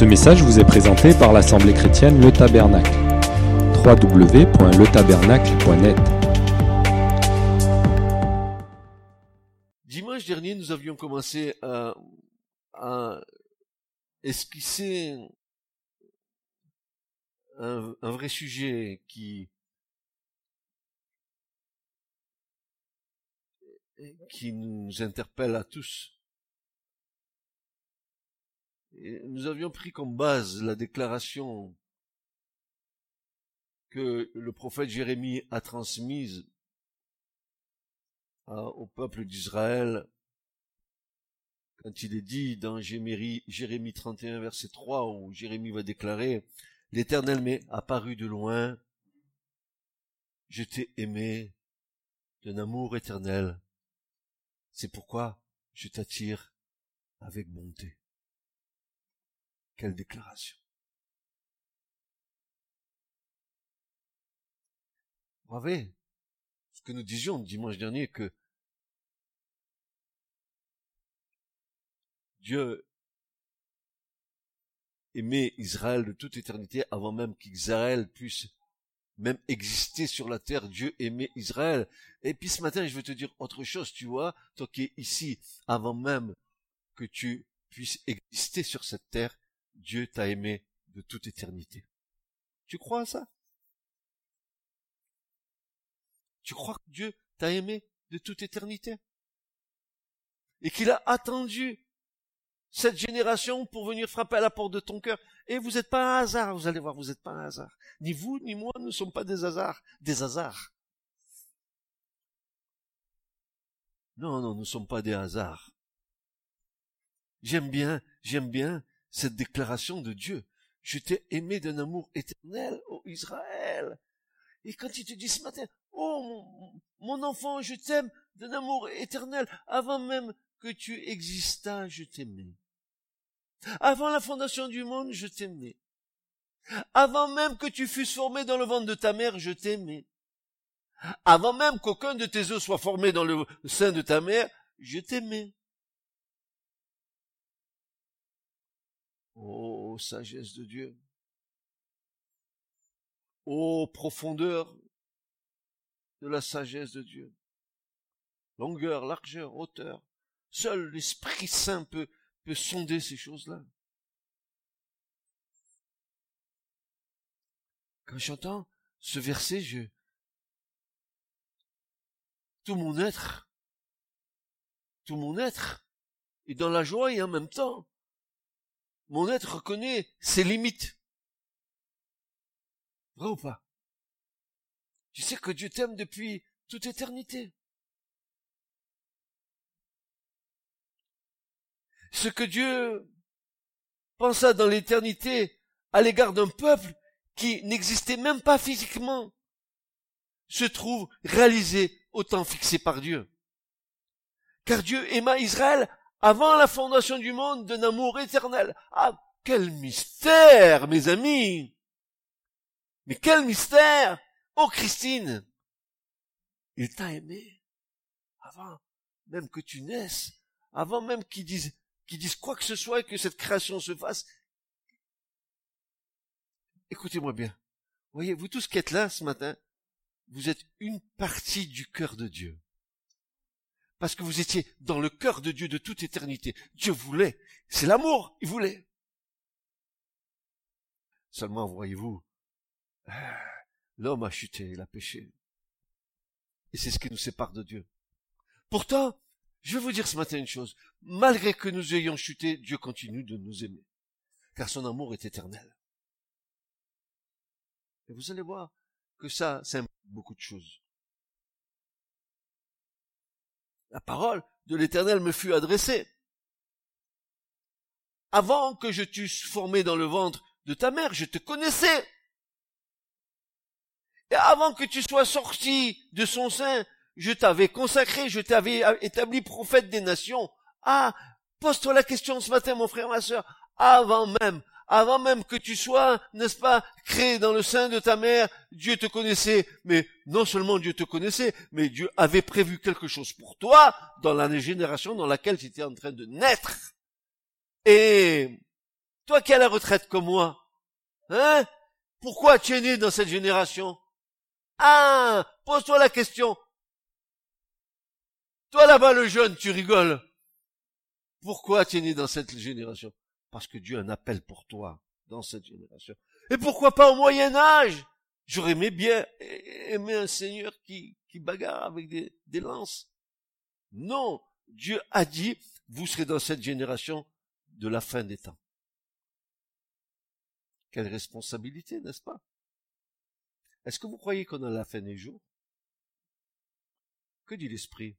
Ce message vous est présenté par l'Assemblée chrétienne Le Tabernacle. www.letabernacle.net Dimanche dernier, nous avions commencé à, à esquisser un, un vrai sujet qui qui nous interpelle à tous. Nous avions pris comme base la déclaration que le prophète Jérémie a transmise au peuple d'Israël quand il est dit dans Jérémie, Jérémie 31 verset 3 où Jérémie va déclarer L'Éternel m'est apparu de loin, je t'ai aimé d'un amour éternel. C'est pourquoi je t'attire avec bonté. Quelle déclaration. Vous savez, ce que nous disions dimanche dernier, que Dieu aimait Israël de toute éternité avant même qu'Israël puisse même exister sur la terre, Dieu aimait Israël. Et puis ce matin, je veux te dire autre chose, tu vois, toi qui es ici, avant même que tu puisses exister sur cette terre, Dieu t'a aimé de toute éternité. Tu crois à ça? Tu crois que Dieu t'a aimé de toute éternité? Et qu'il a attendu cette génération pour venir frapper à la porte de ton cœur. Et vous n'êtes pas un hasard, vous allez voir, vous n'êtes pas un hasard. Ni vous, ni moi ne sommes pas des hasards, des hasards. Non, non, nous ne sommes pas des hasards. J'aime bien, j'aime bien cette déclaration de Dieu. Je t'ai aimé d'un amour éternel, ô Israël. Et quand il te dit ce matin, oh mon, mon enfant, je t'aime d'un amour éternel, avant même que tu existas, je t'aimais. Avant la fondation du monde, je t'aimais. Avant même que tu fusses formé dans le ventre de ta mère, je t'aimais. Avant même qu'aucun de tes œufs soit formé dans le sein de ta mère, je t'aimais. Oh, sagesse de Dieu. Oh, profondeur de la sagesse de Dieu. Longueur, largeur, hauteur. Seul l'Esprit Saint peut, peut sonder ces choses-là. Quand j'entends ce verset, je, tout mon être, tout mon être est dans la joie et en même temps, mon être reconnaît ses limites. Vrai ou pas? Tu sais que Dieu t'aime depuis toute éternité. Ce que Dieu pensa dans l'éternité à l'égard d'un peuple qui n'existait même pas physiquement se trouve réalisé au temps fixé par Dieu. Car Dieu aima Israël avant la fondation du monde d'un amour éternel. Ah, quel mystère, mes amis! Mais quel mystère! Oh Christine! Il t'a aimé avant même que tu naisses, avant même qu'il dise, qu'il dise quoi que ce soit et que cette création se fasse. Écoutez-moi bien. Voyez, vous tous qui êtes là ce matin, vous êtes une partie du cœur de Dieu. Parce que vous étiez dans le cœur de Dieu de toute éternité. Dieu voulait. C'est l'amour. Il voulait. Seulement, voyez-vous, l'homme a chuté, il a péché. Et c'est ce qui nous sépare de Dieu. Pourtant, je vais vous dire ce matin une chose. Malgré que nous ayons chuté, Dieu continue de nous aimer. Car son amour est éternel. Et vous allez voir que ça, c'est beaucoup de choses. La parole de l'éternel me fut adressée. Avant que je t'eusse formé dans le ventre de ta mère, je te connaissais. Et avant que tu sois sorti de son sein, je t'avais consacré, je t'avais établi prophète des nations. Ah, pose-toi la question ce matin, mon frère, ma sœur. Avant même, avant même que tu sois, n'est-ce pas, créé dans le sein de ta mère, Dieu te connaissait. Mais non seulement Dieu te connaissait, mais Dieu avait prévu quelque chose pour toi dans la génération dans laquelle tu étais en train de naître. Et Toi qui à la retraite comme moi, hein Pourquoi tu es né dans cette génération? Ah Pose-toi la question. Toi là-bas le jeune, tu rigoles. Pourquoi tu es né dans cette génération? Parce que Dieu a un appel pour toi dans cette génération. Et pourquoi pas au Moyen Âge? J'aurais aimé bien aimer un Seigneur qui, qui bagarre avec des, des lances. Non, Dieu a dit, vous serez dans cette génération de la fin des temps. Quelle responsabilité, n'est-ce pas? Est-ce que vous croyez qu'on a la fin des jours? Que dit l'Esprit?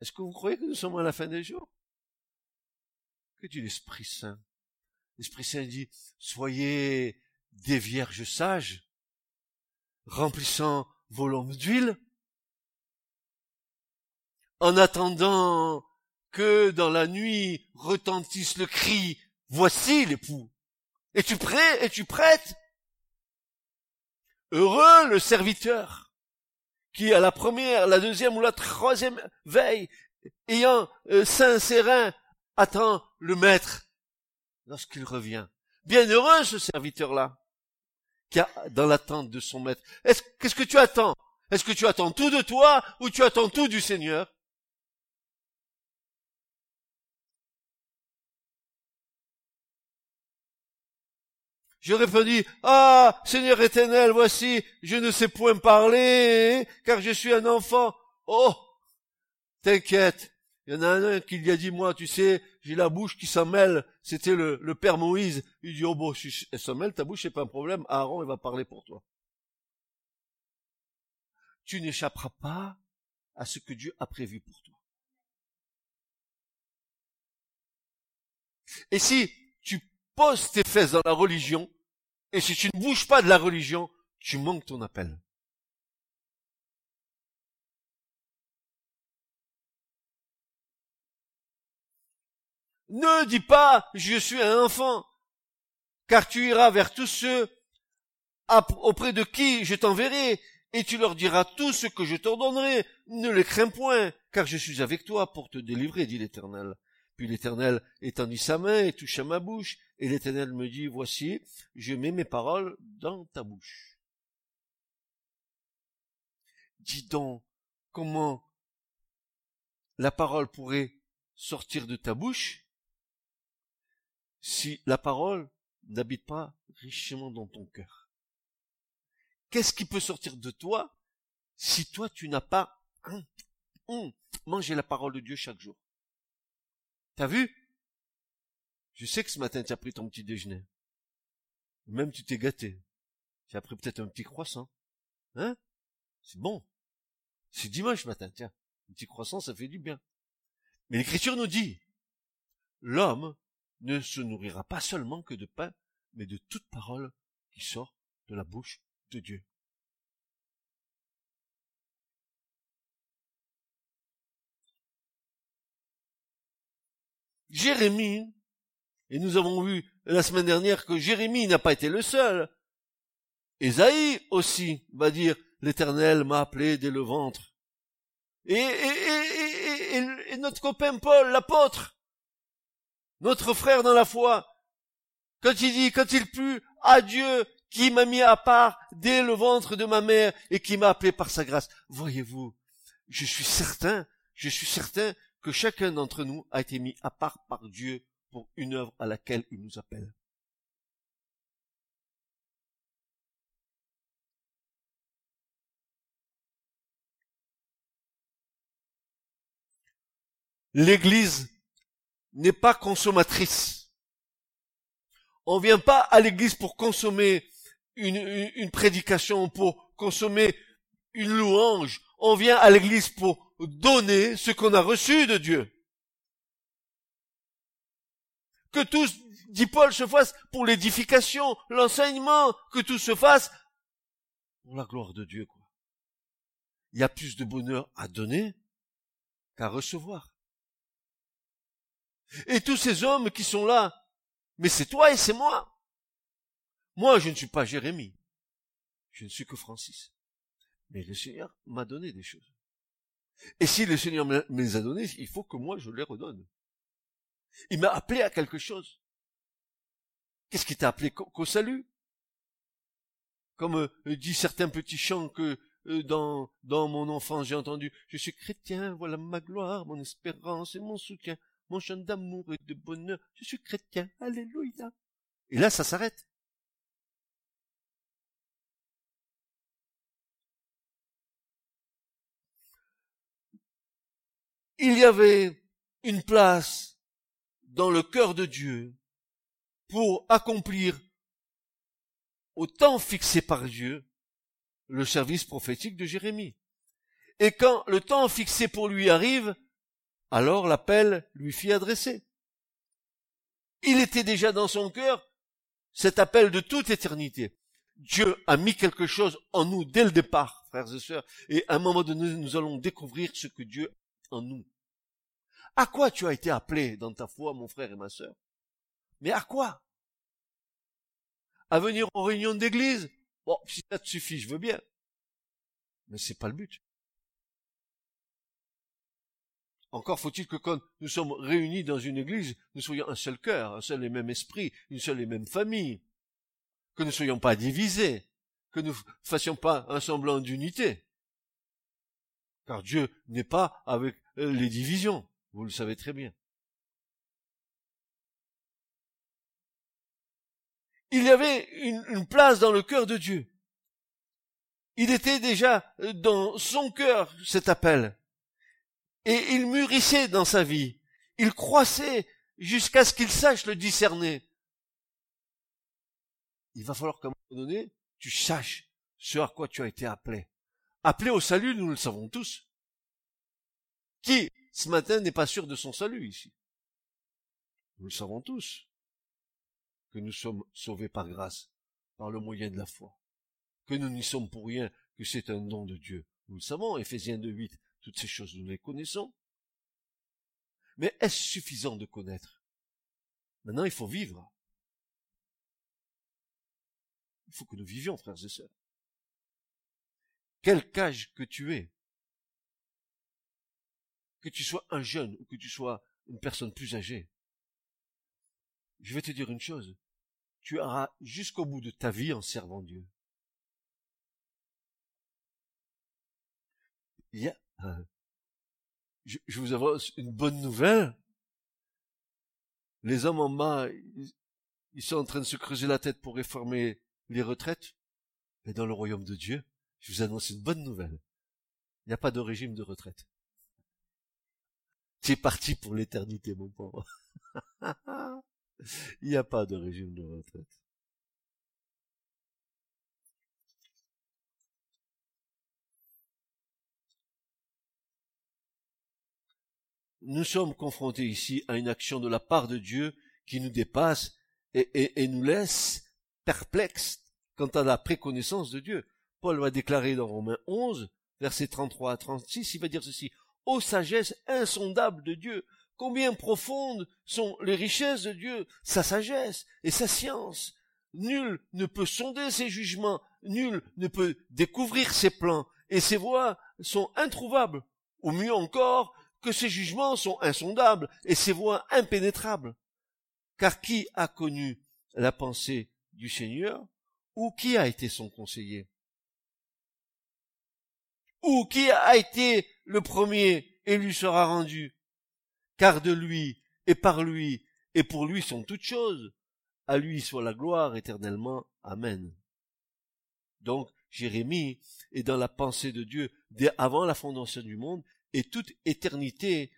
Est-ce que vous croyez que nous sommes à la fin des jours? Que dit l'Esprit Saint? L'Esprit Saint dit, soyez des vierges sages, remplissant vos lampes d'huile, en attendant que dans la nuit retentisse le cri, voici l'époux. Es-tu prêt? Es-tu prête? Heureux le serviteur qui à la première, la deuxième ou la troisième veille, ayant euh, saint sérin, attend le maître lorsqu'il revient. Bienheureux ce serviteur-là qui a dans l'attente de son maître. Est-ce, qu'est-ce que tu attends? Est-ce que tu attends tout de toi ou tu attends tout du Seigneur? Je répondis, Ah, Seigneur éternel, voici, je ne sais point parler, car je suis un enfant. Oh, t'inquiète, il y en a un qui lui a dit, moi, tu sais, j'ai la bouche qui s'en mêle. C'était le, père Moïse. Il dit, oh bon, elle s'en mêle, ta bouche, c'est pas un problème. Aaron, il va parler pour toi. Tu n'échapperas pas à ce que Dieu a prévu pour toi. Et si tu poses tes fesses dans la religion, et si tu ne bouges pas de la religion, tu manques ton appel. Ne dis pas je suis un enfant, car tu iras vers tous ceux auprès de qui je t'enverrai, et tu leur diras tout ce que je t'ordonnerai. Ne les crains point, car je suis avec toi pour te délivrer, dit l'Éternel. Puis l'Éternel étendit sa main et toucha ma bouche, et l'Éternel me dit, voici, je mets mes paroles dans ta bouche. Dis donc, comment la parole pourrait sortir de ta bouche? Si la parole n'habite pas richement dans ton cœur Qu'est-ce qui peut sortir de toi si toi tu n'as pas mangé la parole de Dieu chaque jour? T'as vu? Je sais que ce matin tu as pris ton petit déjeuner. Même tu t'es gâté. Tu as pris peut-être un petit croissant. Hein? C'est bon. C'est dimanche matin, tiens. Un petit croissant, ça fait du bien. Mais l'Écriture nous dit, l'homme ne se nourrira pas seulement que de pain, mais de toute parole qui sort de la bouche de Dieu. Jérémie, et nous avons vu la semaine dernière que Jérémie n'a pas été le seul. Ésaïe aussi va dire, l'Éternel m'a appelé dès le ventre. Et, et, et, et notre copain Paul, l'apôtre, notre frère dans la foi, quand il dit, quand il plut à Dieu qui m'a mis à part dès le ventre de ma mère et qui m'a appelé par sa grâce. Voyez-vous, je suis certain, je suis certain que chacun d'entre nous a été mis à part par Dieu pour une œuvre à laquelle il nous appelle. L'Église n'est pas consommatrice. On vient pas à l'église pour consommer une, prédication, pour consommer une louange. On vient à l'église pour donner ce qu'on a reçu de Dieu. Que tout, dit Paul, se fasse pour l'édification, l'enseignement, que tout se fasse pour la gloire de Dieu. Il y a plus de bonheur à donner qu'à recevoir. Et tous ces hommes qui sont là, mais c'est toi et c'est moi. Moi, je ne suis pas Jérémie. Je ne suis que Francis. Mais le Seigneur m'a donné des choses. Et si le Seigneur me les a données, il faut que moi je les redonne. Il m'a appelé à quelque chose. Qu'est-ce qui t'a appelé? Qu'au salut? Comme euh, dit certains petits chants que euh, dans, dans mon enfance j'ai entendu. Je suis chrétien, voilà ma gloire, mon espérance et mon soutien, mon chant d'amour et de bonheur. Je suis chrétien, alléluia. Et là, ça s'arrête. Il y avait une place dans le cœur de Dieu pour accomplir au temps fixé par Dieu le service prophétique de Jérémie. Et quand le temps fixé pour lui arrive, alors l'appel lui fit adresser. Il était déjà dans son cœur cet appel de toute éternité. Dieu a mis quelque chose en nous dès le départ, frères et sœurs, et à un moment donné, nous allons découvrir ce que Dieu a en nous. À quoi tu as été appelé dans ta foi, mon frère et ma sœur? Mais à quoi? À venir en réunion d'église? Bon, si ça te suffit, je veux bien. Mais c'est pas le but. Encore faut-il que quand nous sommes réunis dans une église, nous soyons un seul cœur, un seul et même esprit, une seule et même famille. Que nous ne soyons pas divisés, que nous fassions pas un semblant d'unité. Car Dieu n'est pas avec euh, les divisions. Vous le savez très bien. Il y avait une, place dans le cœur de Dieu. Il était déjà dans son cœur cet appel. Et il mûrissait dans sa vie. Il croissait jusqu'à ce qu'il sache le discerner. Il va falloir qu'à un moment donné, tu saches ce à quoi tu as été appelé. Appelé au salut, nous le savons tous. Qui ce matin n'est pas sûr de son salut ici? Nous le savons tous, que nous sommes sauvés par grâce, par le moyen de la foi, que nous n'y sommes pour rien, que c'est un don de Dieu. Nous le savons, Ephésiens 2.8, toutes ces choses, nous les connaissons. Mais est-ce suffisant de connaître? Maintenant, il faut vivre. Il faut que nous vivions, frères et sœurs. Quel cage que tu es, que tu sois un jeune ou que tu sois une personne plus âgée, je vais te dire une chose, tu auras jusqu'au bout de ta vie en servant Dieu. Il y a, euh, je, vous avance une bonne nouvelle. Les hommes en bas, ils, sont en train de se creuser la tête pour réformer les retraites. Mais dans le royaume de Dieu, je vous annonce une bonne nouvelle. Il n'y a pas de régime de retraite. C'est parti pour l'éternité, mon pauvre. Il n'y a pas de régime de retraite. Nous sommes confrontés ici à une action de la part de Dieu qui nous dépasse et, nous laisse perplexes quant à la préconnaissance de Dieu. Paul va déclarer dans Romains 11, versets 33 à 36, il va dire ceci, ô sagesse insondable de Dieu, combien profondes sont les richesses de Dieu, sa sagesse et sa science. Nul ne peut sonder ses jugements, nul ne peut découvrir ses plans, et ses voies sont introuvables, ou mieux encore, que ses jugements sont insondables et ses voies impénétrables. Car qui a connu la pensée du Seigneur, ou qui a été son conseiller? Ou qui a été le premier et lui sera rendu? Car de lui et par lui et pour lui sont toutes choses. À lui soit la gloire éternellement. Amen. Donc, Jérémie est dans la pensée de Dieu dès avant la fondation du monde et toute éternité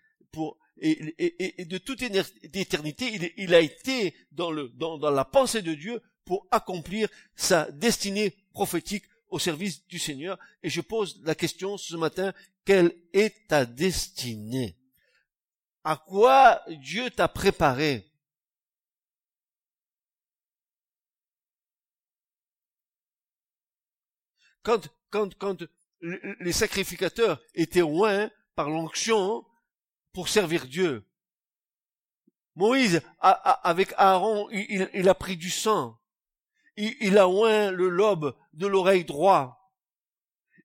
et, de toute éternité il, a été dans la pensée de Dieu pour accomplir sa destinée prophétique au service du Seigneur. Et je pose la question ce matin, quelle est ta destinée? À quoi Dieu t'a préparé? Quand les sacrificateurs étaient loin par l'onction pour servir Dieu, Moïse, avec Aaron, il a pris du sang il, a oint le lobe de l'oreille droit.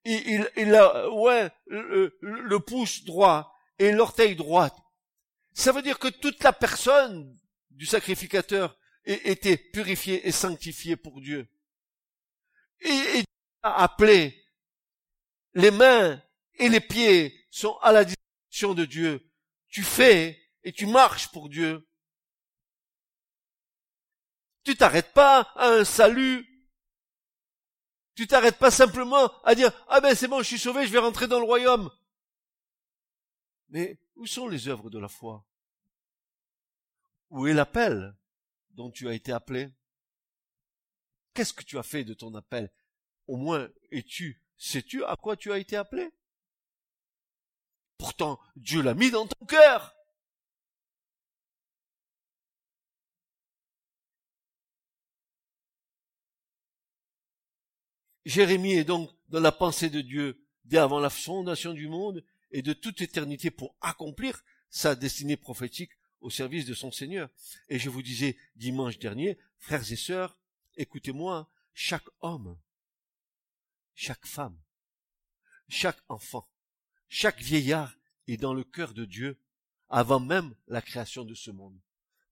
Il, a oint le, pouce droit et l'orteil droit. Ça veut dire que toute la personne du sacrificateur était purifiée et sanctifiée pour Dieu. Et, et a appelé les mains et les pieds sont à la disposition de Dieu. Tu fais et tu marches pour Dieu. Tu t'arrêtes pas à un salut. Tu t'arrêtes pas simplement à dire, ah ben c'est bon, je suis sauvé, je vais rentrer dans le royaume. Mais où sont les œuvres de la foi? Où est l'appel dont tu as été appelé? Qu'est-ce que tu as fait de ton appel? Au moins, es-tu, sais-tu à quoi tu as été appelé? Pourtant, Dieu l'a mis dans ton cœur. Jérémie est donc dans la pensée de Dieu dès avant la fondation du monde et de toute éternité pour accomplir sa destinée prophétique au service de son Seigneur. Et je vous disais dimanche dernier, frères et sœurs, écoutez-moi, chaque homme, chaque femme, chaque enfant, chaque vieillard est dans le cœur de Dieu avant même la création de ce monde.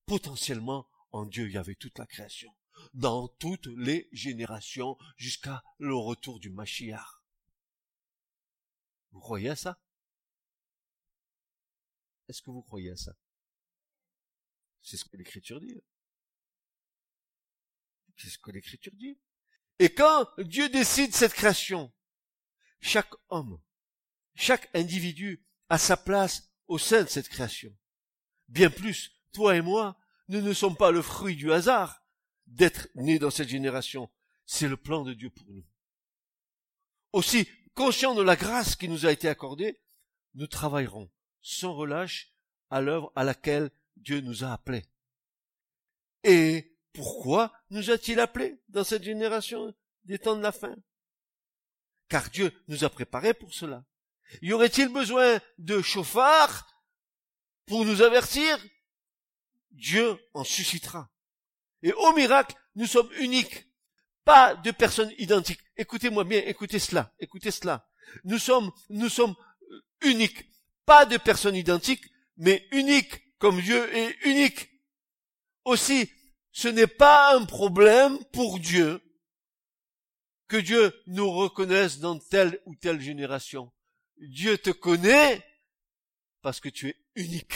Potentiellement, en Dieu, il y avait toute la création dans toutes les générations jusqu'à le retour du Mashiach. Vous croyez à ça? Est-ce que vous croyez à ça? C'est ce que l'Écriture dit. C'est ce que l'Écriture dit. Et quand Dieu décide cette création, chaque homme, chaque individu a sa place au sein de cette création. Bien plus, toi et moi, nous ne sommes pas le fruit du hasard, d'être né dans cette génération. C'est le plan de Dieu pour nous. Aussi, conscient de la grâce qui nous a été accordée, nous travaillerons sans relâche à l'œuvre à laquelle Dieu nous a appelés. Et pourquoi nous a-t-il appelés dans cette génération des temps de la fin? Car Dieu nous a préparés pour cela. Y aurait-il besoin de chauffards pour nous avertir? Dieu en suscitera. Et au miracle, nous sommes uniques. Pas de personnes identiques. Écoutez-moi bien, écoutez cela, écoutez cela. Nous sommes, nous sommes uniques. Pas de personnes identiques, mais uniques, comme Dieu est unique. Aussi, ce n'est pas un problème pour Dieu que Dieu nous reconnaisse dans telle ou telle génération. Dieu te connaît parce que tu es unique.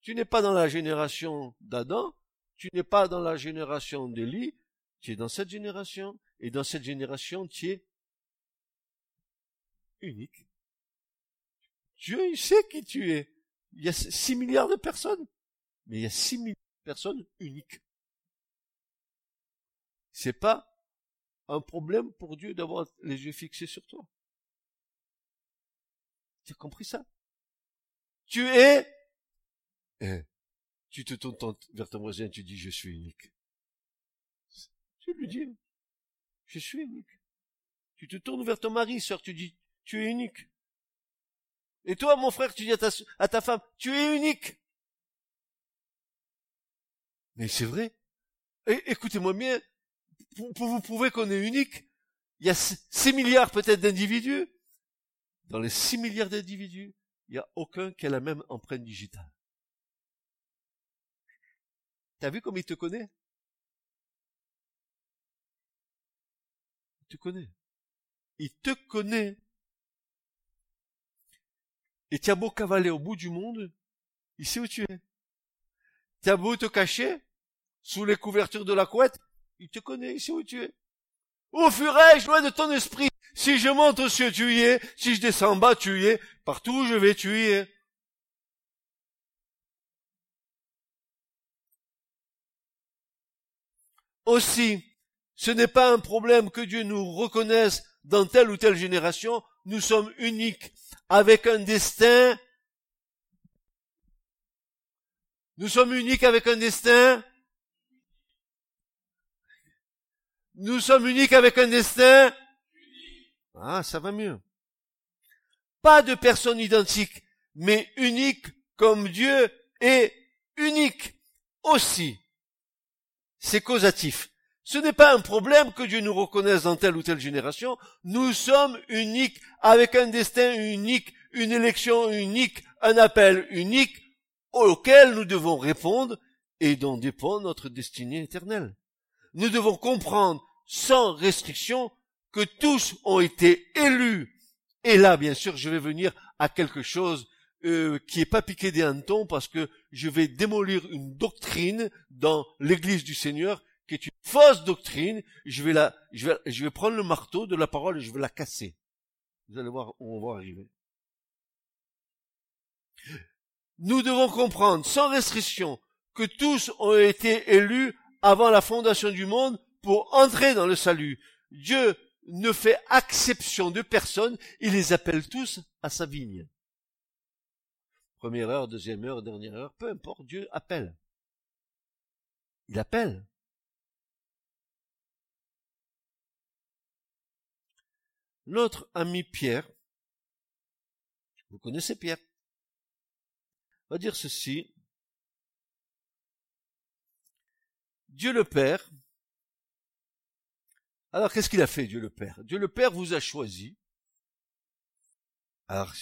Tu n'es pas dans la génération d'Adam, tu n'es pas dans la génération d'Élie, tu es dans cette génération, et dans cette génération, tu es unique. Dieu, il sait qui tu es. Il y a six milliards de personnes, mais il y a six milliards de personnes uniques. C'est pas un problème pour Dieu d'avoir les yeux fixés sur toi. Tu as compris ça? Tu es, eh, tu te tournes vers ton voisin tu dis, je suis unique. Tu lui dis, je suis unique. Tu te tournes vers ton mari, sœur, tu dis, tu es unique. Et toi, mon frère, tu dis à ta, à ta femme, tu es unique. Mais c'est vrai. écoutez-moi bien, pour, vous prouver qu'on est unique, il y a 6 milliards peut-être d'individus. Dans les 6 milliards d'individus, il n'y a aucun qui a la même empreinte digitale. T'as vu comme il te connaît? Il te connaît. Il te connaît. Et tu as beau cavaler au bout du monde, il sait où tu es. Tu as beau te cacher sous les couvertures de la couette, il te connaît, il sait où tu es. Où furai-je loin de ton esprit Si je monte au cieux, tu y es. Si je descends en bas, tu y es. Partout où je vais, tu y es. Aussi, ce n'est pas un problème que Dieu nous reconnaisse dans telle ou telle génération. Nous sommes uniques avec un destin. Nous sommes uniques avec un destin. Nous sommes uniques avec un destin. Ah, ça va mieux. Pas de personne identique, mais unique comme Dieu est unique aussi c'est causatif. Ce n'est pas un problème que Dieu nous reconnaisse dans telle ou telle génération. Nous sommes uniques, avec un destin unique, une élection unique, un appel unique auquel nous devons répondre et dont dépend notre destinée éternelle. Nous devons comprendre sans restriction que tous ont été élus. Et là, bien sûr, je vais venir à quelque chose euh, qui est pas piqué des hannetons parce que je vais démolir une doctrine dans l'église du Seigneur qui est une fausse doctrine. Je vais la, je vais, je vais prendre le marteau de la parole et je vais la casser. Vous allez voir où on va arriver. Nous devons comprendre sans restriction que tous ont été élus avant la fondation du monde pour entrer dans le salut. Dieu ne fait exception de personne, il les appelle tous à sa vigne. Première heure, deuxième heure, dernière heure, peu importe, Dieu appelle. Il appelle. Notre ami Pierre, vous connaissez Pierre, va dire ceci. Dieu le Père, alors qu'est-ce qu'il a fait Dieu le Père? Dieu le Père vous a choisi. Alors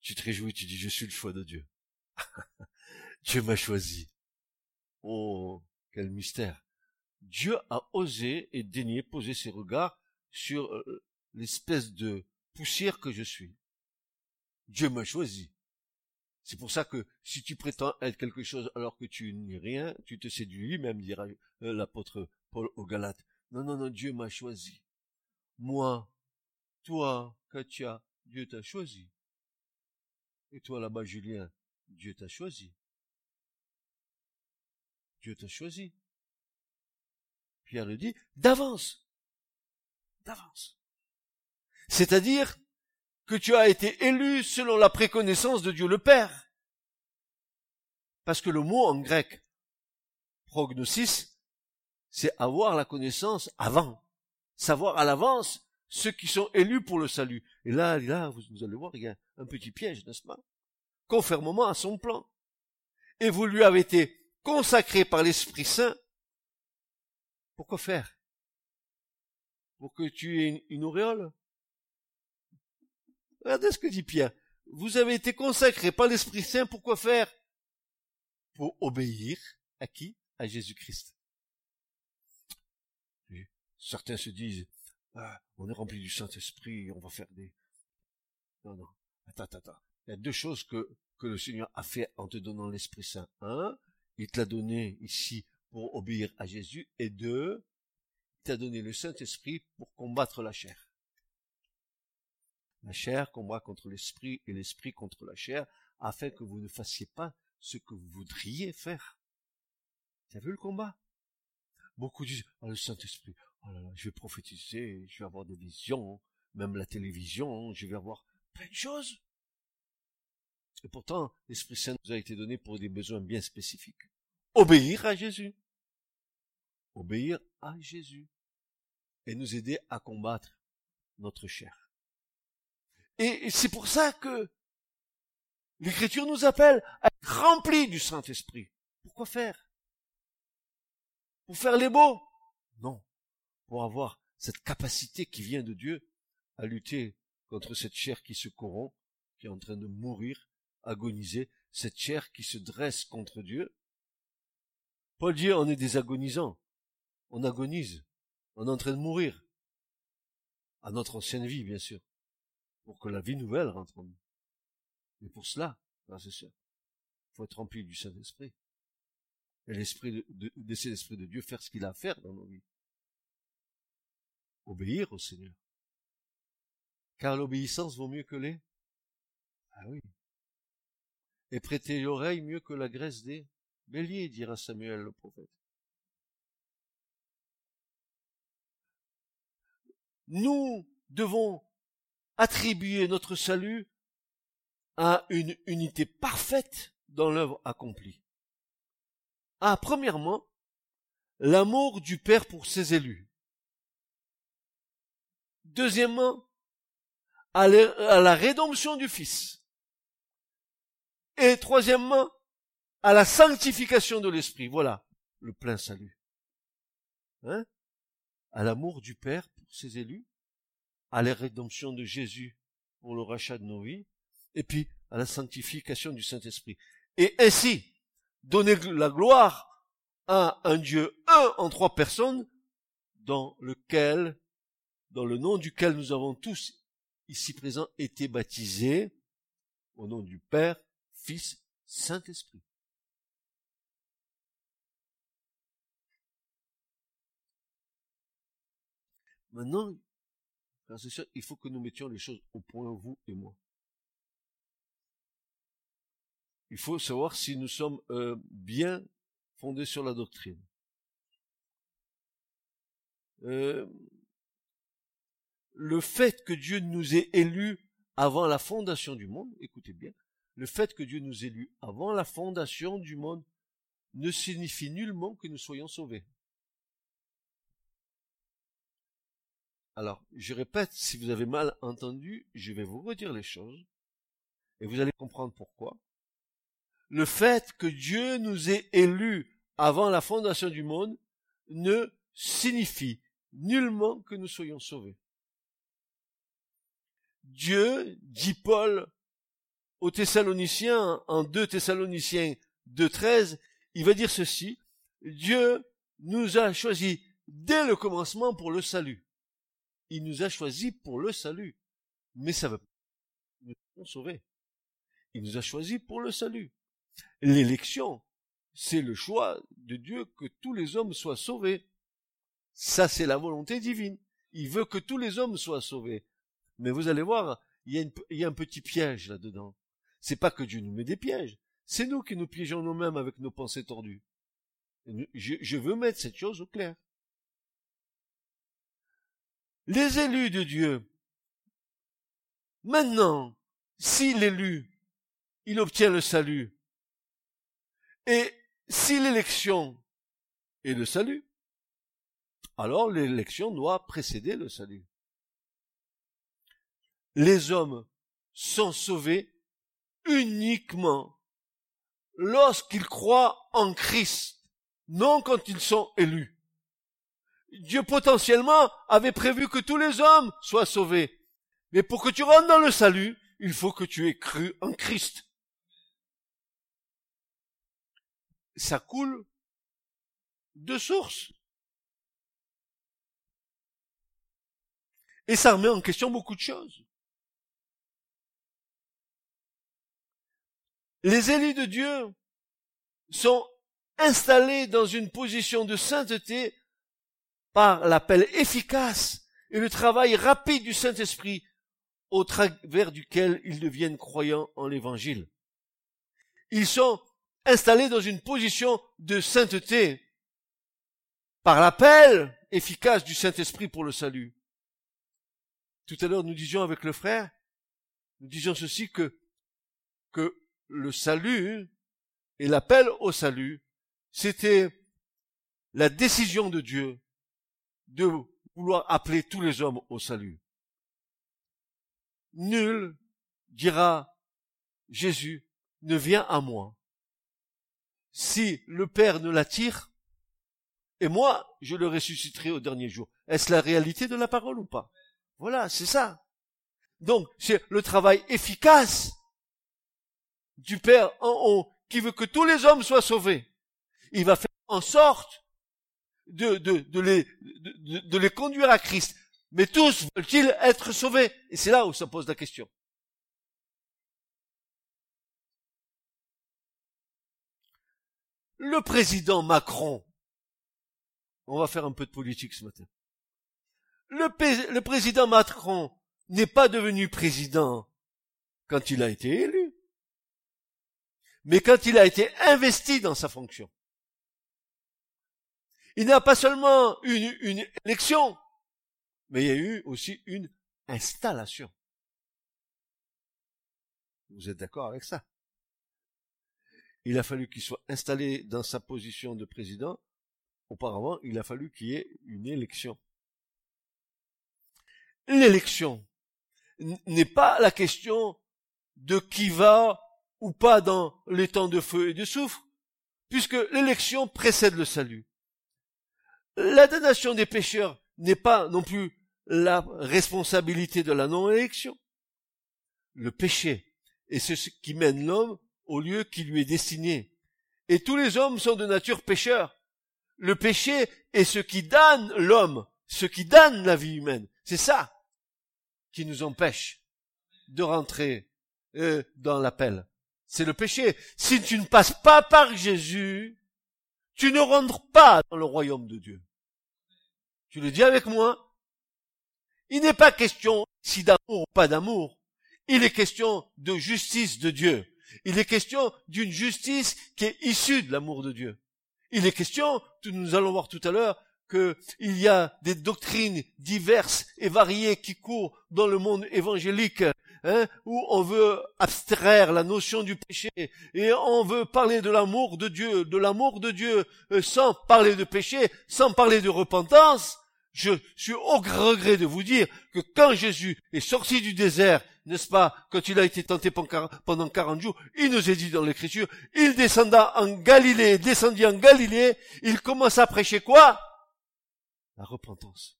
tu te réjouis, tu dis je suis le choix de Dieu. Dieu m'a choisi. Oh, quel mystère. Dieu a osé et daigné poser ses regards sur euh, l'espèce de poussière que je suis. Dieu m'a choisi. C'est pour ça que si tu prétends être quelque chose alors que tu n'es rien, tu te séduis lui-même, dira euh, l'apôtre Paul aux Galates. Non, non, non, Dieu m'a choisi. Moi, toi, Katia, Dieu t'a choisi. Et toi là-bas, Julien, Dieu t'a choisi. Dieu t'a choisi. Pierre le dit, d'avance. D'avance. C'est-à-dire, que tu as été élu selon la préconnaissance de Dieu le Père. Parce que le mot en grec, prognosis, c'est avoir la connaissance avant, savoir à l'avance ceux qui sont élus pour le salut. Et là, là, vous, allez voir, il y a un petit piège, n'est-ce pas? Conformément à son plan. Et vous lui avez été consacré par l'Esprit Saint. Pourquoi faire? Pour que tu aies une auréole? Regardez ce que dit Pierre. Vous avez été consacré par l'Esprit Saint, pourquoi faire? Pour obéir à qui? À Jésus-Christ. Certains se disent, ah, on est rempli du Saint-Esprit, on va faire des... Non, non, attends, attends, attends. Il y a deux choses que, que le Seigneur a fait en te donnant l'Esprit Saint. Un, il te l'a donné ici pour obéir à Jésus. Et deux, il t'a donné le Saint-Esprit pour combattre la chair la chair combat contre l'esprit et l'esprit contre la chair, afin que vous ne fassiez pas ce que vous voudriez faire. Tu as vu le combat? Beaucoup disent, oh, le Saint-Esprit, oh là là, je vais prophétiser, je vais avoir des visions, même la télévision, je vais avoir plein de choses. Et pourtant, l'Esprit Saint nous a été donné pour des besoins bien spécifiques. Obéir à Jésus. Obéir à Jésus. Et nous aider à combattre notre chair. Et c'est pour ça que l'Écriture nous appelle à être remplis du Saint-Esprit. Pourquoi faire? Pour faire les beaux? Non. Pour avoir cette capacité qui vient de Dieu à lutter contre cette chair qui se corrompt, qui est en train de mourir, agoniser, cette chair qui se dresse contre Dieu. Paul dit, on est des agonisants. On agonise. On est en train de mourir. À notre ancienne vie, bien sûr pour que la vie nouvelle rentre en nous. Mais pour cela, c'est sûr, il faut être rempli du Saint-Esprit. Et l'esprit de, de, laisser l'esprit de Dieu faire ce qu'il a à faire dans nos vies. Obéir au Seigneur. Car l'obéissance vaut mieux que les. Ah oui. Et prêter l'oreille mieux que la graisse des béliers, dira Samuel le prophète. Nous devons attribuer notre salut à une unité parfaite dans l'œuvre accomplie. Ah, premièrement, l'amour du Père pour ses élus. Deuxièmement, à la rédemption du Fils. Et troisièmement, à la sanctification de l'Esprit. Voilà le plein salut. Hein? À l'amour du Père pour ses élus, à la rédemption de Jésus pour le rachat de nos vies, et puis à la sanctification du Saint-Esprit. Et ainsi, donner la gloire à un Dieu un en trois personnes, dans lequel, dans le nom duquel nous avons tous ici présents été baptisés, au nom du Père, Fils, Saint-Esprit. Maintenant, il faut que nous mettions les choses au point, vous et moi. Il faut savoir si nous sommes euh, bien fondés sur la doctrine. Euh, le fait que Dieu nous ait élus avant la fondation du monde, écoutez bien, le fait que Dieu nous ait élus avant la fondation du monde ne signifie nullement que nous soyons sauvés. Alors, je répète, si vous avez mal entendu, je vais vous redire les choses, et vous allez comprendre pourquoi. Le fait que Dieu nous ait élus avant la fondation du monde ne signifie nullement que nous soyons sauvés. Dieu, dit Paul aux Thessaloniciens, en 2 Thessaloniciens 2.13, il va dire ceci, Dieu nous a choisis dès le commencement pour le salut. Il nous a choisis pour le salut. Mais ça veut pas nous sommes sauvés. Il nous a choisis pour le salut. L'élection, c'est le choix de Dieu que tous les hommes soient sauvés. Ça, c'est la volonté divine. Il veut que tous les hommes soient sauvés. Mais vous allez voir, il y a, un petit piège là-dedans. C'est pas que Dieu nous met des pièges. C'est nous qui nous piégeons nous-mêmes avec nos pensées tordues. Je, je veux mettre cette chose au clair. Les élus de Dieu. Maintenant, si l'élu, il obtient le salut, et si l'élection est le salut, alors l'élection doit précéder le salut. Les hommes sont sauvés uniquement lorsqu'ils croient en Christ, non quand ils sont élus. Dieu potentiellement avait prévu que tous les hommes soient sauvés. Mais pour que tu rentres dans le salut, il faut que tu aies cru en Christ. Ça coule de source. Et ça remet en question beaucoup de choses. Les élus de Dieu sont installés dans une position de sainteté par l'appel efficace et le travail rapide du Saint-Esprit au travers duquel ils deviennent croyants en l'évangile. Ils sont installés dans une position de sainteté par l'appel efficace du Saint-Esprit pour le salut. Tout à l'heure, nous disions avec le frère, nous disions ceci que, que le salut et l'appel au salut, c'était la décision de Dieu de vouloir appeler tous les hommes au salut. Nul, dira Jésus, ne vient à moi. Si le Père ne l'attire, et moi, je le ressusciterai au dernier jour. Est-ce la réalité de la parole ou pas? Voilà, c'est ça. Donc, c'est le travail efficace du Père en haut qui veut que tous les hommes soient sauvés. Il va faire en sorte de, de, les, de, les conduire à Christ. Mais tous veulent-ils être sauvés? Et c'est là où ça pose la question. Le président Macron, on va faire un peu de politique ce matin le, président Macron n'est pas devenu président quand il a été élu, mais quand il a été investi dans sa fonction. Il n'y a pas seulement une, une élection, mais il y a eu aussi une installation. Vous êtes d'accord avec ça? Il a fallu qu'il soit installé dans sa position de président. Auparavant, il a fallu qu'il y ait une élection l'élection n'est pas la question de qui va ou pas dans les temps de feu et de soufre, puisque l'élection précède le salut. La damnation des pécheurs n'est pas non plus la responsabilité de la non-élection. Le péché et c'est ce qui mène l'homme au lieu qui lui est destiné. Et tous les hommes sont de nature pécheurs. Le péché est ce qui donne l'homme, ce qui donne la vie humaine. C'est ça qui nous empêche de rentrer euh, dans l'appel. C'est le péché. Si tu ne passes pas par Jésus, tu ne rentres pas dans le royaume de Dieu. Tu le dis avec moi Il n'est pas question si d'amour ou pas d'amour. Il est question de justice de Dieu. Il est question d'une justice qui est issue de l'amour de Dieu. Il est question, nous allons voir tout à l'heure, qu'il y a des doctrines diverses et variées qui courent dans le monde évangélique, hein, où on veut abstraire la notion du péché et on veut parler de l'amour de Dieu, de l'amour de Dieu, euh, sans parler de péché, sans parler de repentance. Je suis au regret de vous dire que quand Jésus est sorti du désert, n'est-ce pas, quand il a été tenté pendant 40 jours, il nous est dit dans l'écriture, il descenda en Galilée, descendit en Galilée, il commence à prêcher quoi? La repentance.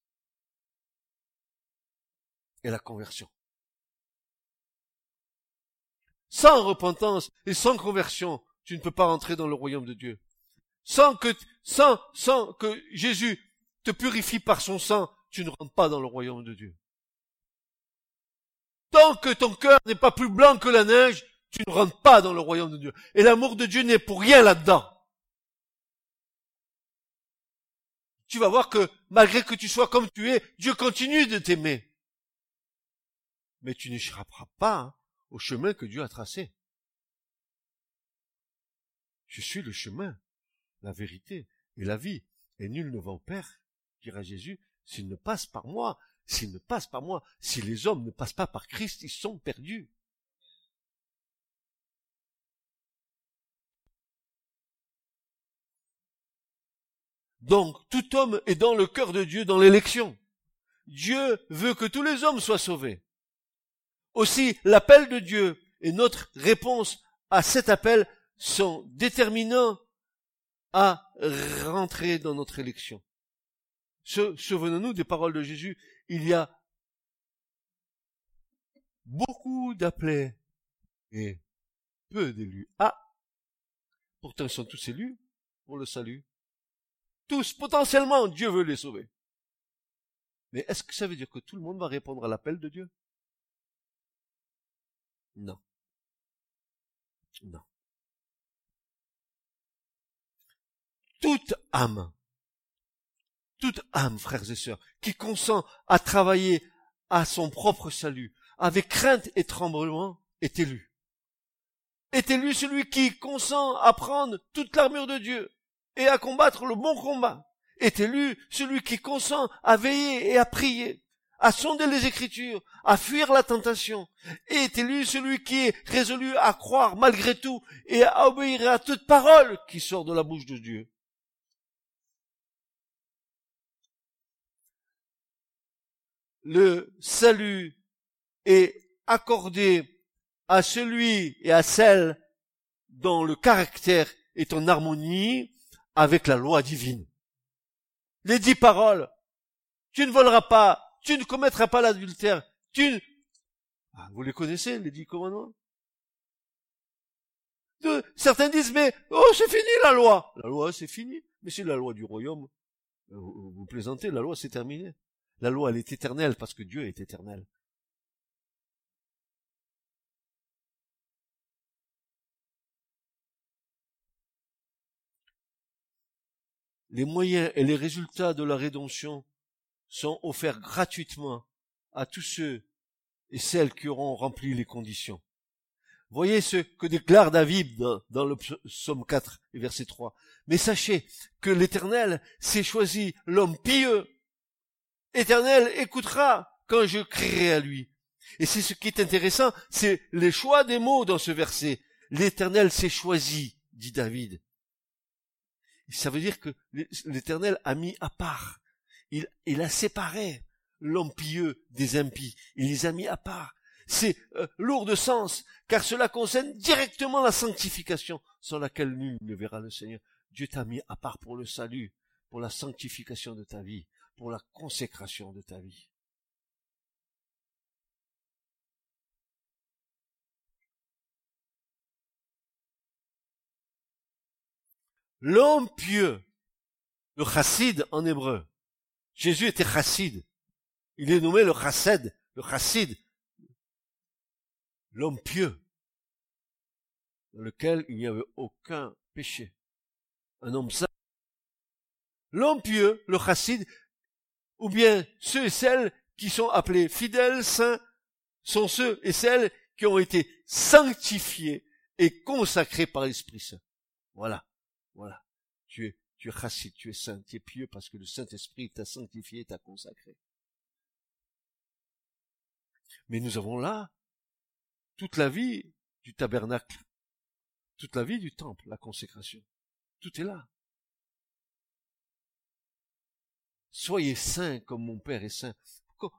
Et la conversion. Sans repentance et sans conversion, tu ne peux pas rentrer dans le royaume de Dieu. Sans que, sans, sans que Jésus te purifie par son sang, tu ne rentres pas dans le royaume de Dieu. Tant que ton cœur n'est pas plus blanc que la neige, tu ne rentres pas dans le royaume de Dieu. Et l'amour de Dieu n'est pour rien là-dedans. Tu vas voir que malgré que tu sois comme tu es, Dieu continue de t'aimer. Mais tu n'échapperas pas hein, au chemin que Dieu a tracé. Je suis le chemin, la vérité et la vie, et nul ne va au Père dira Jésus, s'ils ne passent par moi, s'ils ne passent par moi, si les hommes ne passent pas par Christ, ils sont perdus. Donc, tout homme est dans le cœur de Dieu dans l'élection. Dieu veut que tous les hommes soient sauvés. Aussi, l'appel de Dieu et notre réponse à cet appel sont déterminants à rentrer dans notre élection. Souvenons-nous des paroles de Jésus. Il y a beaucoup d'appelés et peu d'élus. Ah! Pourtant, ils sont tous élus pour le salut. Tous, potentiellement, Dieu veut les sauver. Mais est-ce que ça veut dire que tout le monde va répondre à l'appel de Dieu? Non. Non. Toute âme toute âme, frères et sœurs, qui consent à travailler à son propre salut, avec crainte et tremblement, est élu. Est élu celui qui consent à prendre toute l'armure de Dieu et à combattre le bon combat. Est élu celui qui consent à veiller et à prier, à sonder les Écritures, à fuir la tentation. Est élu celui qui est résolu à croire malgré tout et à obéir à toute parole qui sort de la bouche de Dieu. le salut est accordé à celui et à celle dont le caractère est en harmonie avec la loi divine. Les dix paroles, tu ne voleras pas, tu ne commettras pas l'adultère, tu ne... Ah, vous les connaissez, les dix commandements? Certains disent, mais, oh, c'est fini la loi. La loi, c'est fini. Mais c'est la loi du royaume. Euh, vous plaisantez, la loi, c'est terminé. La loi, elle est éternelle parce que Dieu est éternel. Les moyens et les résultats de la rédemption sont offerts gratuitement à tous ceux et celles qui auront rempli les conditions. Voyez ce que déclare David dans, le psaume 4 et verset 3. Mais sachez que l'Éternel s'est choisi l'homme pieux Éternel écoutera quand je crierai à lui. Et c'est ce qui est intéressant, c'est les choix des mots dans ce verset. L'Éternel s'est choisi, dit David. ça veut dire que l'Éternel a mis à part il, il a séparé l'homme des impies. Il les a mis à part. C'est euh, lourd de sens, car cela concerne directement la sanctification, sans laquelle nul ne verra le Seigneur. Dieu t'a mis à part pour le salut, pour la sanctification de ta vie, pour la consécration de ta vie. L'homme pieux, le chassid en hébreu, Jésus était chassid. Il est nommé le chassid, le chassid. L'homme pieux, dans lequel il n'y avait aucun péché. Un homme saint. L'homme pieux, le chassid, ou bien ceux et celles qui sont appelés fidèles, saints, sont ceux et celles qui ont été sanctifiés et consacrés par l'Esprit Saint. Voilà, voilà. Tu es, tu es chassid, tu es saint, tu es pieux parce que le Saint-Esprit t'a sanctifié, t'a consacré. Mais nous avons là toute la vie du tabernacle, toute la vie du temple, la consécration. Tout est là. Soyez saints comme mon Père est saint.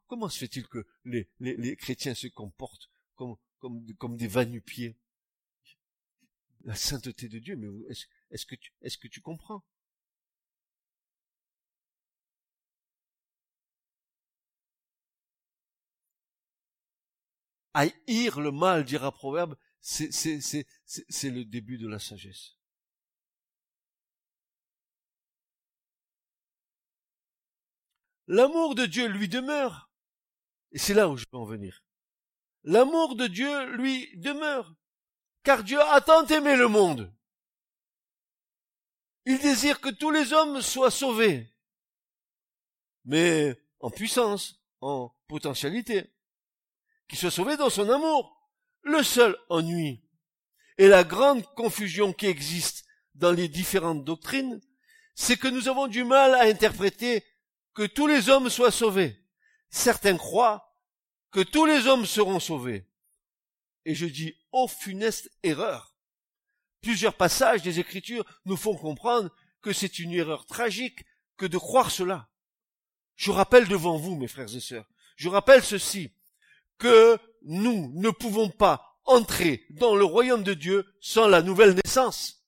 Comment se fait-il que les, chrétiens se comportent comme, comme, comme des vanupiers? La sainteté de Dieu, mais est-ce est que, est que tu comprends? Haïr le mal, dira Proverbe, c'est le début de la sagesse. L'amour de Dieu lui demeure. Et c'est là où je veux en venir. L'amour de Dieu lui demeure. Car Dieu a tant aimé le monde. Il désire que tous les hommes soient sauvés. Mais en puissance, en potentialité. Qu'ils soient sauvés dans son amour. Le seul ennui et la grande confusion qui existe dans les différentes doctrines, c'est que nous avons du mal à interpréter que tous les hommes soient sauvés. Certains croient que tous les hommes seront sauvés. Et je dis, oh funeste erreur. Plusieurs passages des Écritures nous font comprendre que c'est une erreur tragique que de croire cela. Je rappelle devant vous, mes frères et sœurs, je rappelle ceci, que nous ne pouvons pas entrer dans le royaume de Dieu sans la nouvelle naissance.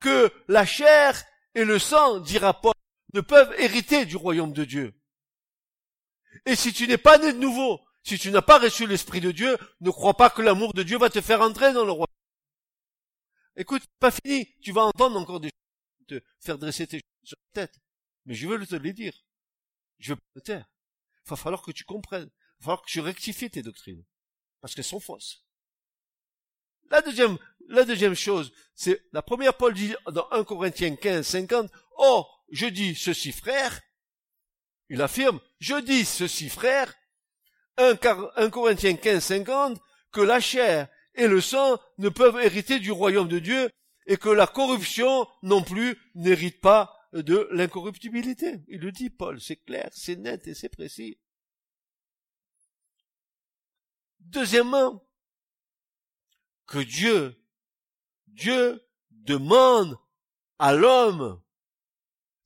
Que la chair et le sang, dira Paul, ne peuvent hériter du royaume de Dieu. Et si tu n'es pas né de nouveau, si tu n'as pas reçu l'Esprit de Dieu, ne crois pas que l'amour de Dieu va te faire entrer dans le royaume. Écoute, pas fini, tu vas entendre encore des choses, te faire dresser tes sur la tête. Mais je veux te les dire. Je veux pas te taire. Il va falloir que tu comprennes. Il va que tu rectifies tes doctrines. Parce qu'elles sont fausses. La deuxième, la deuxième chose, c'est la première Paul dit dans 1 Corinthiens 15, 50, Oh, je dis ceci frère, il affirme, je dis ceci frère, 1, Corinthiens 15, 50, que la chair et le sang ne peuvent hériter du royaume de Dieu et que la corruption non plus n'hérite pas de l'incorruptibilité. Il le dit, Paul, c'est clair, c'est net et c'est précis. Deuxièmement, que Dieu, Dieu demande à l'homme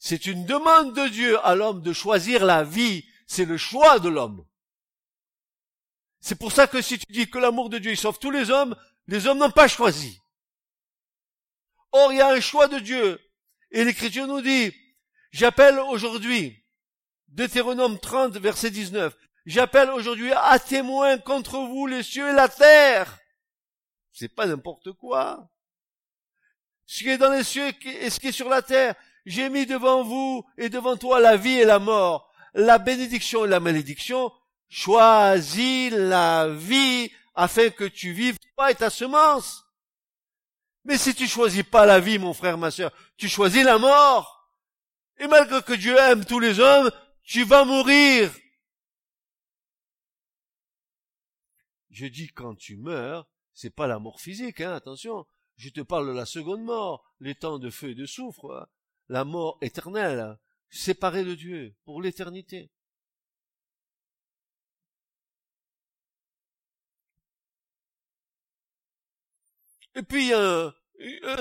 c'est une demande de Dieu à l'homme de choisir la vie. C'est le choix de l'homme. C'est pour ça que si tu dis que l'amour de Dieu sauve tous les hommes, les hommes n'ont pas choisi. Or, il y a un choix de Dieu. Et l'Écriture nous dit, j'appelle aujourd'hui, Deutéronome 30, verset 19, j'appelle aujourd'hui à témoin contre vous les cieux et la terre. C'est pas n'importe quoi. Ce qui est dans les cieux et ce qui est sur la terre, j'ai mis devant vous et devant toi la vie et la mort, la bénédiction et la malédiction. Choisis la vie afin que tu vives toi et ta semence. Mais si tu choisis pas la vie, mon frère, ma soeur, tu choisis la mort. Et malgré que Dieu aime tous les hommes, tu vas mourir. Je dis quand tu meurs, c'est pas la mort physique, hein, attention. Je te parle de la seconde mort, les temps de feu et de soufre. Hein la mort éternelle, séparée de Dieu pour l'éternité. Et puis, un,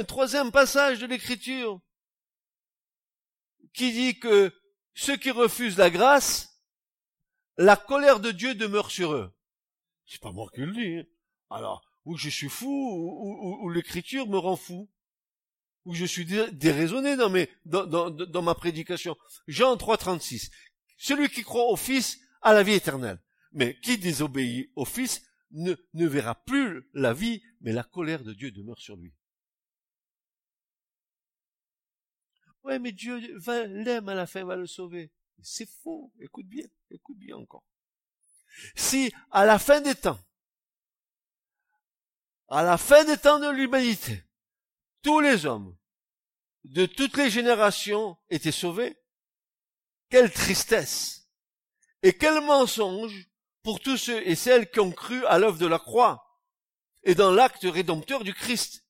troisième passage de l'écriture qui dit que ceux qui refusent la grâce, la colère de Dieu demeure sur eux. C'est pas moi qui le dis. Hein. Alors, ou je suis fou, ou l'écriture me rend fou où je suis déraisonné dans, ma prédication. Jean 3, 36. Celui qui croit au Fils a la vie éternelle. Mais qui désobéit au Fils ne, verra plus la vie, mais la colère de Dieu demeure sur lui. Ouais, mais Dieu l'aime à la fin, va le sauver. C'est faux. Écoute bien, écoute bien encore. Si, à la fin des temps, à la fin des temps de l'humanité, tous les hommes de toutes les générations étaient sauvés, quelle tristesse et quel mensonge pour tous ceux et celles qui ont cru à l'œuvre de la croix et dans l'acte rédempteur du Christ.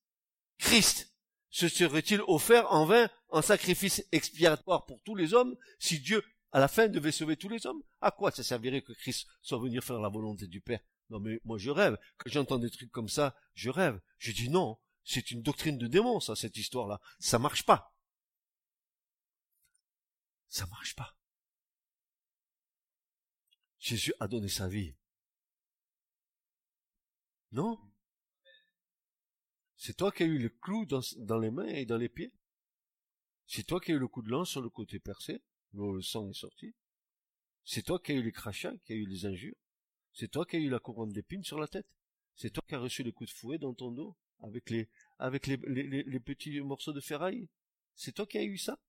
Christ se serait-il offert en vain en sacrifice expiatoire pour tous les hommes si Dieu à la fin devait sauver tous les hommes À quoi ça servirait que Christ soit venu faire la volonté du Père? Non mais moi je rêve. Quand j'entends des trucs comme ça, je rêve. Je dis non, c'est une doctrine de démon ça, cette histoire-là. Ça marche pas. Ça marche pas. Jésus a donné sa vie. Non? C'est toi qui as eu le clou dans, les mains et dans les pieds? C'est toi qui as eu le coup de lance sur le côté percé, le sang est sorti C'est toi qui as eu les crachats, qui as eu les injures C'est toi qui as eu la couronne d'épines sur la tête C'est toi qui as reçu le coup de fouet dans ton dos, avec les, avec les, les, petits morceaux de ferraille C'est toi qui as eu ça?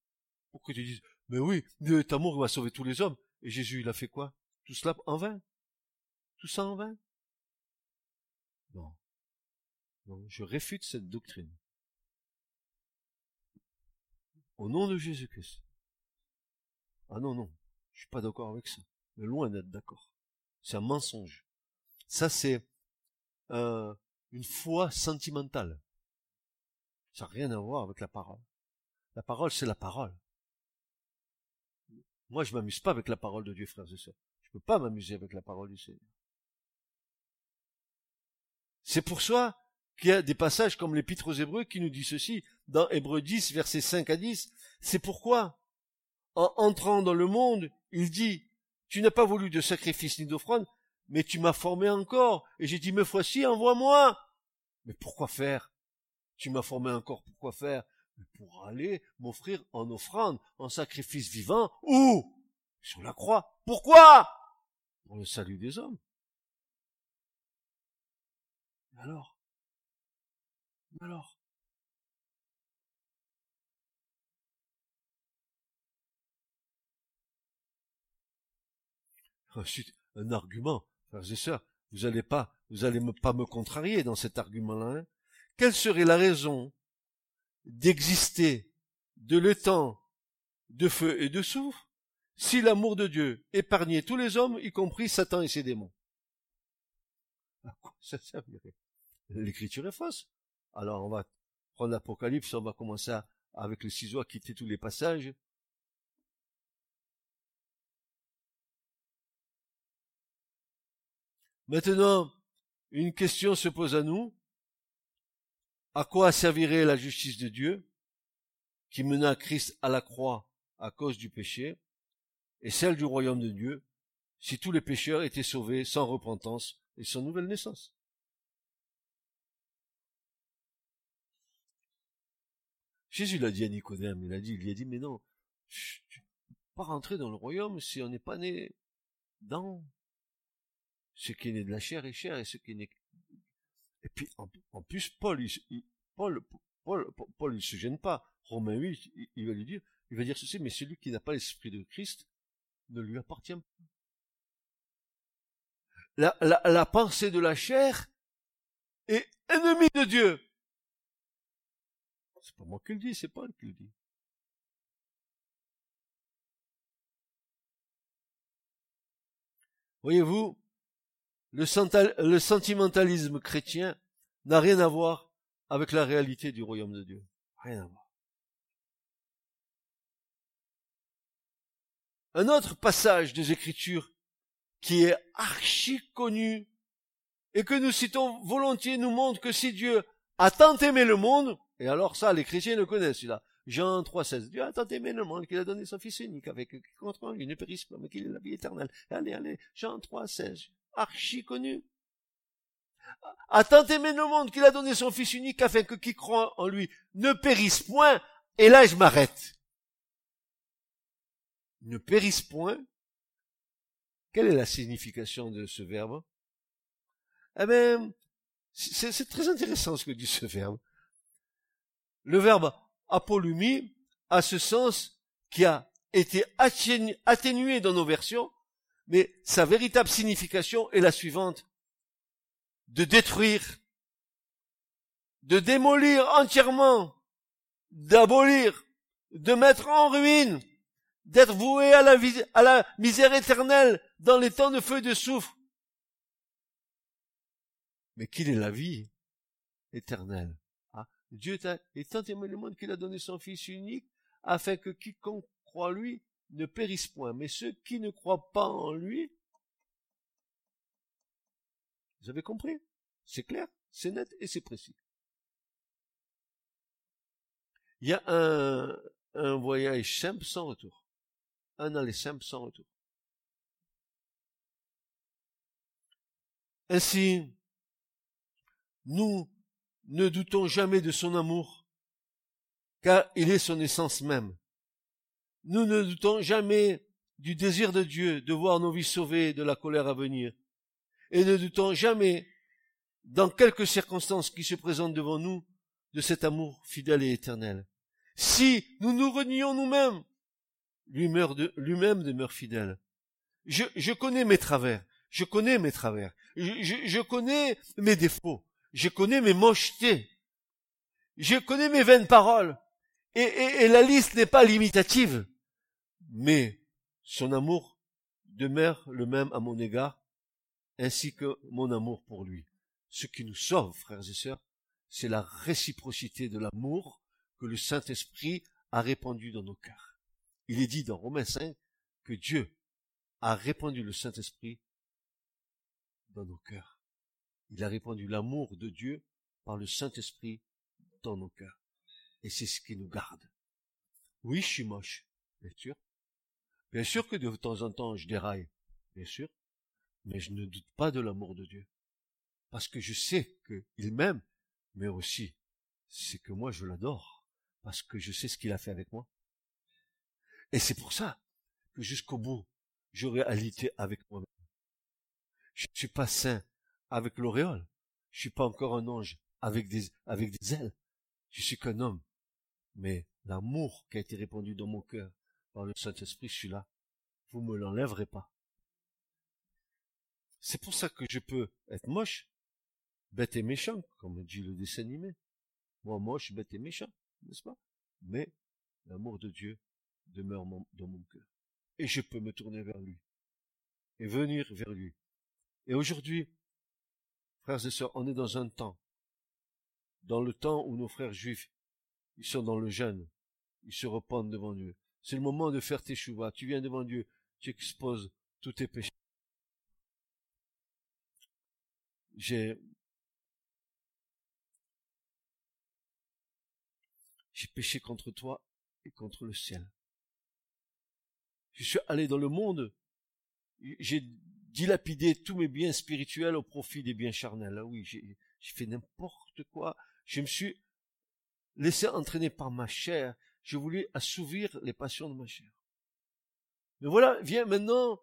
Pour que tu dises, mais oui, ta amour va sauver tous les hommes. Et Jésus, il a fait quoi? Tout cela en vain Tout ça en vain Non. Non, je réfute cette doctrine. Au nom de Jésus-Christ. Ah non, non, je suis pas d'accord avec ça. Mais loin d'être d'accord. C'est un mensonge. Ça, c'est euh, une foi sentimentale. Ça n'a rien à voir avec la parole. La parole, c'est la parole. Moi, je m'amuse pas avec la parole de Dieu, frères et sœurs peux pas m'amuser avec la parole du Seigneur. C'est pour ça qu'il y a des passages comme l'épître aux Hébreux qui nous dit ceci, dans Hébreux 10, versets 5 à 10. C'est pourquoi, en entrant dans le monde, il dit, tu n'as pas voulu de sacrifice ni d'offrande, mais tu m'as formé encore. Et j'ai dit, me voici, envoie-moi. Mais pourquoi faire? Tu m'as formé encore, pourquoi faire? pour aller m'offrir en offrande, en sacrifice vivant, ou sur la croix. Pourquoi? pour le salut des hommes. Alors? Alors? Ensuite, un argument, frères et sœurs, vous allez pas, vous allez pas me contrarier dans cet argument-là. Hein. Quelle serait la raison d'exister de l'étang de feu et de soufre si l'amour de Dieu épargnait tous les hommes, y compris Satan et ses démons? À quoi ça servirait? L'écriture est fausse. Alors on va prendre l'Apocalypse, on va commencer avec le ciseau à quitter tous les passages. Maintenant, une question se pose à nous. À quoi servirait la justice de Dieu qui mena Christ à la croix à cause du péché et celle du royaume de Dieu, si tous les pécheurs étaient sauvés sans repentance et sans nouvelle naissance? Jésus l'a dit à Nicodème, il a dit, il lui a dit, mais non, tu peux pas rentrer dans le royaume si on n'est pas né dans ce qui est de la chair est chair et ce qui est né. Et puis, en, plus, Paul, il, Paul, Paul, Paul, il se gêne pas. Romain 8, il va lui dire, il va dire ceci, mais celui qui n'a pas l'esprit de Christ ne lui appartient pas. La, la, la pensée de la chair est ennemie de Dieu. C'est pas moi qui le dis, c'est Paul qui le dit. Voyez-vous, le, sentimentalisme chrétien n'a rien à voir avec la réalité du royaume de Dieu. Rien à voir. Un autre passage des Écritures qui est archi connu et que nous citons volontiers nous montre que si Dieu a tant aimé le monde, et alors ça, les chrétiens le connaissent, celui-là. Jean 3,16. Dieu a tant aimé le monde qu'il a donné son Fils unique avec contre lui ne périsse pas, mais qu'il ait la vie éternelle. Allez, allez, Jean 3,16. Archi connu. A tant aimé le monde qu'il a donné son Fils unique afin que qui croit en lui ne périsse point. Et là, je m'arrête ne périssent point. Quelle est la signification de ce verbe? Eh bien, c'est très intéressant ce que dit ce verbe. Le verbe apolumi a ce sens qui a été atténué dans nos versions, mais sa véritable signification est la suivante. De détruire, de démolir entièrement, d'abolir, de mettre en ruine, d'être voué à la, misère éternelle dans les temps de feu et de souffle. Mais qu'il est la vie éternelle. Ah, Dieu est tant aimé le monde qu'il a donné son Fils unique, afin que quiconque croit lui ne périsse point. Mais ceux qui ne croient pas en lui, vous avez compris? C'est clair, c'est net et c'est précis. Il y a un, un voyage simple sans retour. Un aller simple sans retour. Ainsi, nous ne doutons jamais de son amour, car il est son essence même. Nous ne doutons jamais du désir de Dieu de voir nos vies sauvées de la colère à venir, et ne doutons jamais, dans quelques circonstances qui se présentent devant nous, de cet amour fidèle et éternel. Si nous nous renions nous-mêmes, lui-même demeure fidèle. Je, connais mes travers, je connais mes travers, je connais mes défauts, je connais mes mochetés. Je connais mes vaines paroles. Et, la liste n'est pas limitative. Mais son amour demeure le même à mon égard, ainsi que mon amour pour lui. Ce qui nous sauve, frères et sœurs, c'est la réciprocité de l'amour que le Saint-Esprit a répandu dans nos cœurs. Il est dit dans Romains 5 que Dieu a répandu le Saint-Esprit dans nos cœurs. Il a répandu l'amour de Dieu par le Saint-Esprit dans nos cœurs. Et c'est ce qui nous garde. Oui, je suis moche. Bien sûr que de temps en temps je déraille, bien sûr. Mais je ne doute pas de l'amour de Dieu. Parce que je sais qu'il m'aime, mais aussi c'est que moi je l'adore. Parce que je sais ce qu'il a fait avec moi. Et c'est pour ça que jusqu'au bout, j'aurai alité avec moi-même. Je ne suis pas saint avec l'auréole. Je suis pas encore un ange avec des, avec des ailes. Je suis qu'un homme. Mais l'amour qui a été répandu dans mon cœur par le Saint-Esprit, je suis là. Vous me l'enlèverez pas. C'est pour ça que je peux être moche, bête et méchant, comme dit le dessin animé. Moi, moche, bête et méchant, n'est-ce pas? Mais l'amour de Dieu demeure dans mon cœur. Et je peux me tourner vers lui. Et venir vers lui. Et aujourd'hui, Frères et sœurs, on est dans un temps, dans le temps où nos frères juifs, ils sont dans le jeûne, ils se repentent devant Dieu. C'est le moment de faire tes chouvas. Tu viens devant Dieu, tu exposes tous tes péchés. J'ai, j'ai péché contre toi et contre le ciel. Je suis allé dans le monde, j'ai dilapider tous mes biens spirituels au profit des biens charnels. Ah oui, j'ai fait n'importe quoi. Je me suis laissé entraîner par ma chair. Je voulais assouvir les passions de ma chair. Mais voilà, viens maintenant,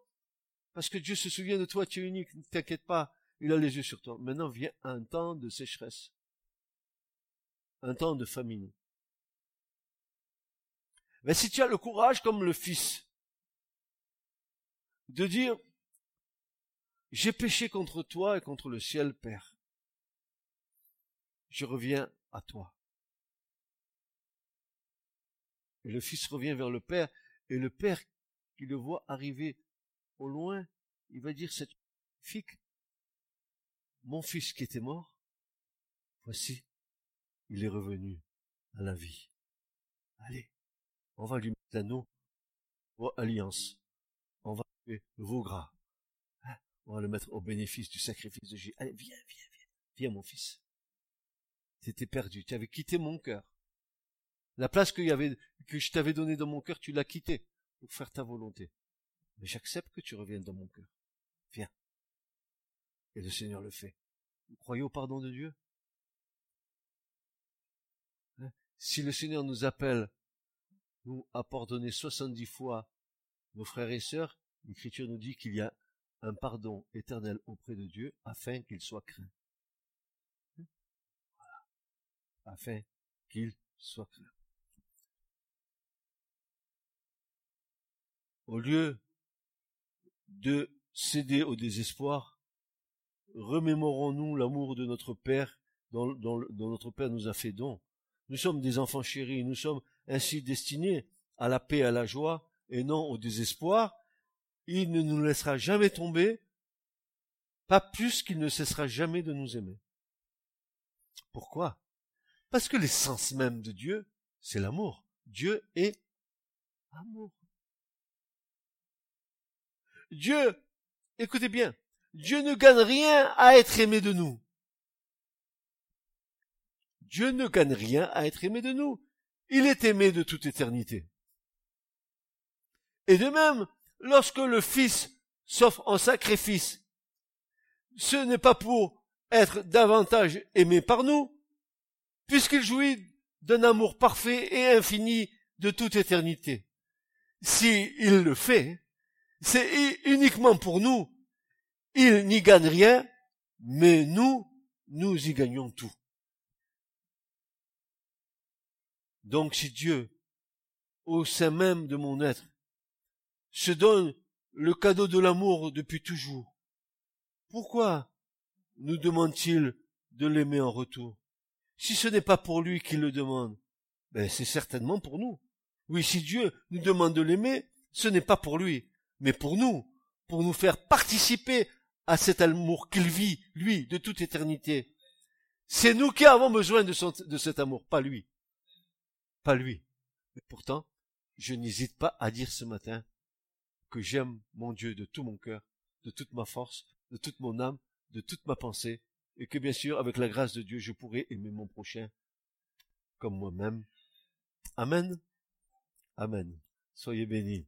parce que Dieu se souvient de toi, tu es unique, ne t'inquiète pas, il a les yeux sur toi. Maintenant vient un temps de sécheresse, un temps de famine. Mais si tu as le courage comme le Fils de dire, j'ai péché contre toi et contre le ciel, Père. Je reviens à toi. Et le fils revient vers le Père, et le Père qui le voit arriver au loin, il va dire cette fille, mon fils qui était mort, voici, il est revenu à la vie. Allez, on va lui mettre l'anneau, alliance, on va lui vos gras. On va le mettre au bénéfice du sacrifice de Jésus. Allez, viens, viens, viens. Viens, mon fils. Tu étais perdu. Tu avais quitté mon cœur. La place que, je t'avais donnée dans mon cœur, tu l'as quittée pour faire ta volonté. Mais j'accepte que tu reviennes dans mon cœur. Viens. Et le Seigneur le fait. Vous croyez au pardon de Dieu? Hein? Si le Seigneur nous appelle, nous, à pardonner 70 fois nos frères et sœurs, l'Écriture nous dit qu'il y a un pardon éternel auprès de Dieu afin qu'il soit craint. Voilà. Afin qu'il soit craint. Au lieu de céder au désespoir, remémorons-nous l'amour de notre Père dont, notre Père nous a fait don. Nous sommes des enfants chéris, nous sommes ainsi destinés à la paix, à la joie, et non au désespoir. Il ne nous laissera jamais tomber, pas plus qu'il ne cessera jamais de nous aimer. Pourquoi? Parce que l'essence même de Dieu, c'est l'amour. Dieu est amour. Dieu, écoutez bien, Dieu ne gagne rien à être aimé de nous. Dieu ne gagne rien à être aimé de nous. Il est aimé de toute éternité. Et de même, lorsque le Fils s'offre en sacrifice, ce n'est pas pour être davantage aimé par nous, puisqu'il jouit d'un amour parfait et infini de toute éternité. Si il le fait, c'est uniquement pour nous. Il n'y gagne rien, mais nous, nous y gagnons tout. Donc si Dieu, au sein même de mon être, se donne le cadeau de l'amour depuis toujours, pourquoi nous demande-t-il de l'aimer en retour? Si ce n'est pas pour lui qu'il le demande, ben c'est certainement pour nous. Oui, si Dieu nous demande de l'aimer, ce n'est pas pour lui, mais pour nous, pour nous faire participer à cet amour qu'il vit, lui, de toute éternité. C'est nous qui avons besoin de, cet amour, pas lui. Pas lui. Mais pourtant, je n'hésite pas à dire ce matin que j'aime mon Dieu de tout mon cœur, de toute ma force, de toute mon âme, de toute ma pensée, et que bien sûr, avec la grâce de Dieu, je pourrai aimer mon prochain comme moi-même. Amen. Amen. Soyez bénis.